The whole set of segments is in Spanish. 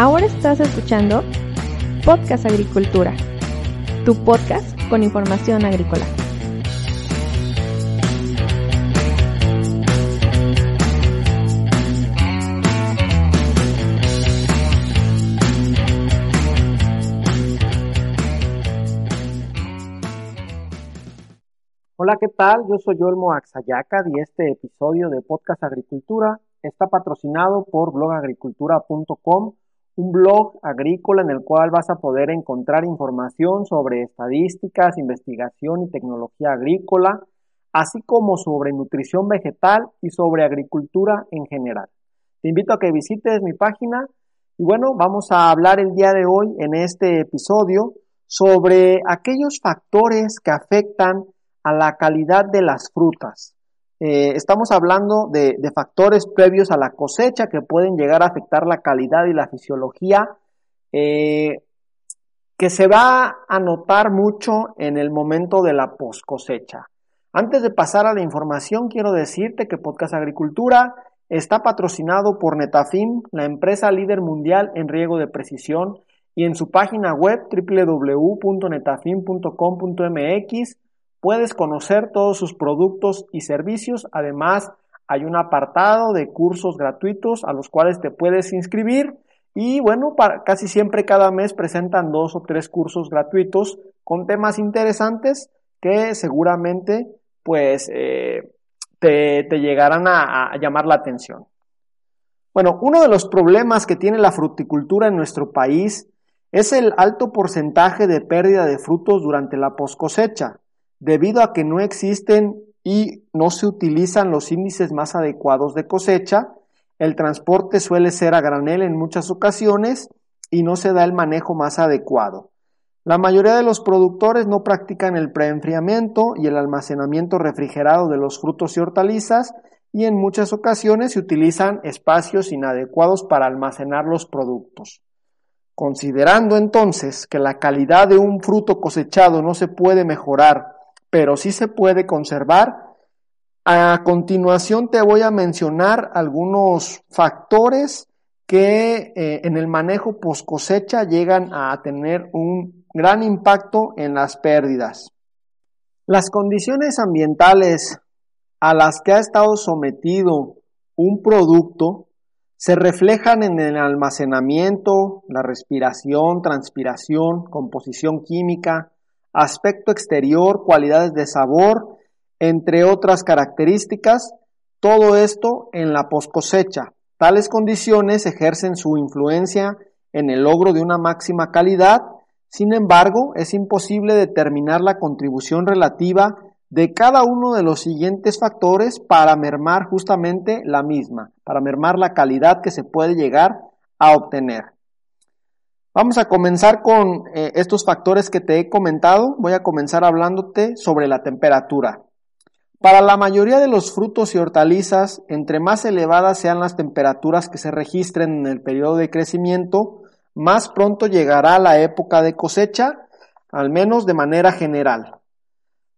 Ahora estás escuchando Podcast Agricultura, tu podcast con información agrícola. Hola, ¿qué tal? Yo soy Olmo Axayacad y este episodio de Podcast Agricultura está patrocinado por blogagricultura.com, un blog agrícola en el cual vas a poder encontrar información sobre estadísticas, investigación y tecnología agrícola, así como sobre nutrición vegetal y sobre agricultura en general. Te invito a que visites mi página y bueno, vamos a hablar el día de hoy en este episodio sobre aquellos factores que afectan a la calidad de las frutas. Eh, estamos hablando de, factores previos a la cosecha que pueden llegar a afectar la calidad y la fisiología, eh, que se va a notar mucho en el momento de la post cosecha. Antes de pasar a la información, quiero decirte que Podcast Agricultura está patrocinado por Netafim, la empresa líder mundial en riego de precisión, y en su página web www.netafim.com.mx Puedes conocer todos sus productos y servicios. Además, hay un apartado de cursos gratuitos a los cuales te puedes inscribir. Y bueno, casi siempre cada mes presentan dos o tres cursos gratuitos con temas interesantes que seguramente pues eh, te, llegarán a llamar la atención. Bueno, uno de los problemas que tiene la fruticultura en nuestro país es el alto porcentaje de pérdida de frutos durante la poscosecha debido a que no existen y no se utilizan los índices más adecuados de cosecha, el transporte suele ser a granel en muchas ocasiones y no se da el manejo más adecuado. La mayoría de los productores no practican el preenfriamiento y el almacenamiento refrigerado de los frutos y hortalizas y en muchas ocasiones se utilizan espacios inadecuados para almacenar los productos. Considerando entonces que la calidad de un fruto cosechado no se puede mejorar pero sí se puede conservar. A continuación te voy a mencionar algunos factores que eh, en el manejo post cosecha llegan a tener un gran impacto en las pérdidas. Las condiciones ambientales a las que ha estado sometido un producto se reflejan en el almacenamiento, la respiración, transpiración, composición química, aspecto exterior, cualidades de sabor, entre otras características, todo esto en la poscosecha. Tales condiciones ejercen su influencia en el logro de una máxima calidad, sin embargo, es imposible determinar la contribución relativa de cada uno de los siguientes factores para mermar justamente la misma, para mermar la calidad que se puede llegar a obtener. Vamos a comenzar con eh, estos factores que te he comentado. Voy a comenzar hablándote sobre la temperatura. Para la mayoría de los frutos y hortalizas, entre más elevadas sean las temperaturas que se registren en el periodo de crecimiento, más pronto llegará la época de cosecha, al menos de manera general.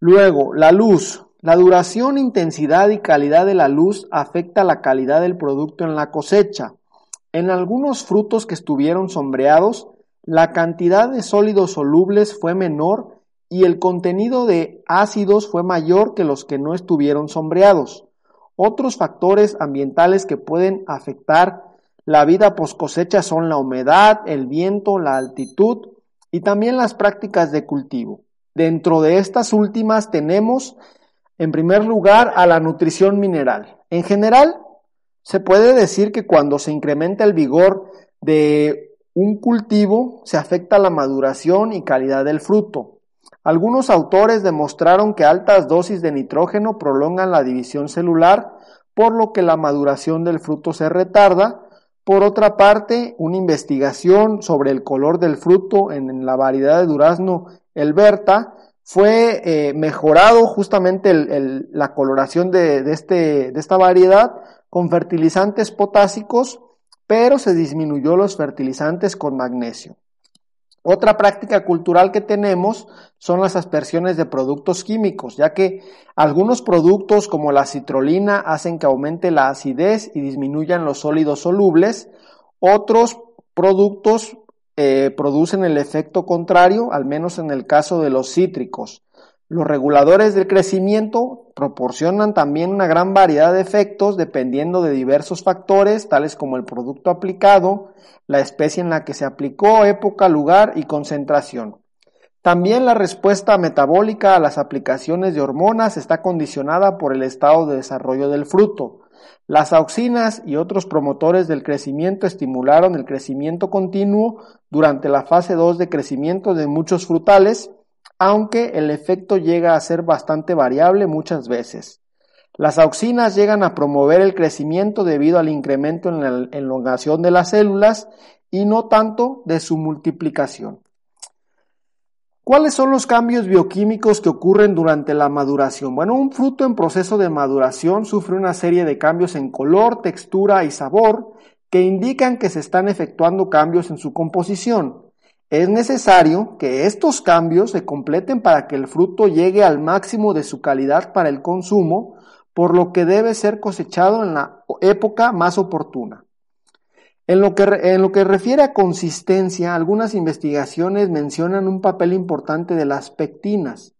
Luego, la luz. La duración, intensidad y calidad de la luz afecta la calidad del producto en la cosecha. En algunos frutos que estuvieron sombreados, la cantidad de sólidos solubles fue menor y el contenido de ácidos fue mayor que los que no estuvieron sombreados. Otros factores ambientales que pueden afectar la vida post cosecha son la humedad, el viento, la altitud y también las prácticas de cultivo. Dentro de estas últimas tenemos, en primer lugar, a la nutrición mineral. En general, se puede decir que cuando se incrementa el vigor de un cultivo, se afecta la maduración y calidad del fruto. Algunos autores demostraron que altas dosis de nitrógeno prolongan la división celular, por lo que la maduración del fruto se retarda. Por otra parte, una investigación sobre el color del fruto en la variedad de durazno Elberta fue eh, mejorado justamente la coloración de, este, de esta variedad con fertilizantes potásicos, pero se disminuyó los fertilizantes con magnesio. Otra práctica cultural que tenemos son las aspersiones de productos químicos, ya que algunos productos como la citrolina hacen que aumente la acidez y disminuyan los sólidos solubles, otros productos eh, producen el efecto contrario, al menos en el caso de los cítricos. Los reguladores del crecimiento proporcionan también una gran variedad de efectos dependiendo de diversos factores, tales como el producto aplicado, la especie en la que se aplicó, época, lugar y concentración. También la respuesta metabólica a las aplicaciones de hormonas está condicionada por el estado de desarrollo del fruto. Las auxinas y otros promotores del crecimiento estimularon el crecimiento continuo durante la fase 2 de crecimiento de muchos frutales, aunque el efecto llega a ser bastante variable muchas veces. Las auxinas llegan a promover el crecimiento debido al incremento en la elongación de las células y no tanto de su multiplicación. ¿Cuáles son los cambios bioquímicos que ocurren durante la maduración? Bueno, un fruto en proceso de maduración sufre una serie de cambios en color, textura y sabor que indican que se están efectuando cambios en su composición. Es necesario que estos cambios se completen para que el fruto llegue al máximo de su calidad para el consumo, por lo que debe ser cosechado en la época más oportuna. En lo, que, en lo que refiere a consistencia, algunas investigaciones mencionan un papel importante de las pectinas.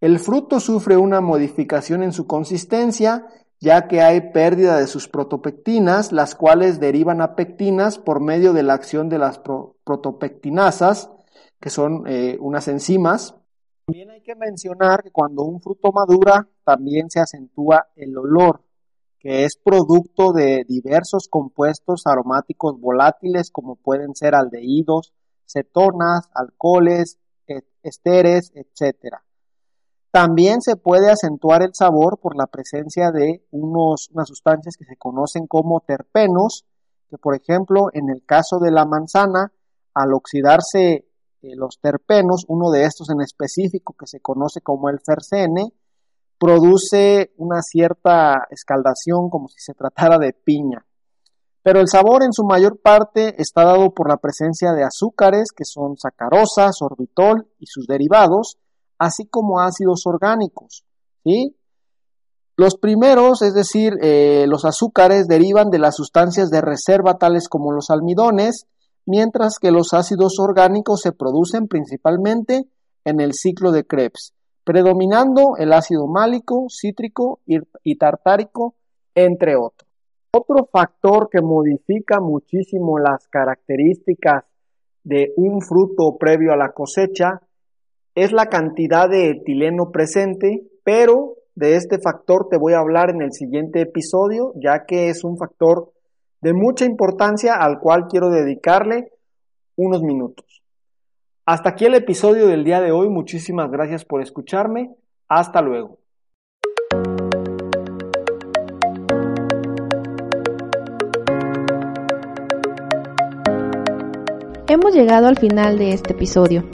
El fruto sufre una modificación en su consistencia, ya que hay pérdida de sus protopectinas, las cuales derivan a pectinas por medio de la acción de las protopectinasas, que son eh, unas enzimas. También hay que mencionar que cuando un fruto madura, también se acentúa el olor, que es producto de diversos compuestos aromáticos volátiles, como pueden ser aldehídos, cetonas, alcoholes, esteres, etc. También se puede acentuar el sabor por la presencia de unos, unas sustancias que se conocen como terpenos, que por ejemplo en el caso de la manzana, al oxidarse eh, los terpenos, uno de estos en específico que se conoce como el fercene, produce una cierta escaldación como si se tratara de piña. Pero el sabor en su mayor parte está dado por la presencia de azúcares que son sacarosa, sorbitol y sus derivados, así como ácidos orgánicos. ¿sí? Los primeros, es decir, eh, los azúcares, derivan de las sustancias de reserva tales como los almidones, mientras que los ácidos orgánicos se producen principalmente en el ciclo de Krebs, predominando el ácido málico, cítrico y tartárico, entre otros. Otro factor que modifica muchísimo las características de un fruto previo a la cosecha es la cantidad de etileno presente, pero de este factor te voy a hablar en el siguiente episodio, ya que es un factor de mucha importancia al cual quiero dedicarle unos minutos. Hasta aquí el episodio del día de hoy, muchísimas gracias por escucharme, hasta luego. Hemos llegado al final de este episodio.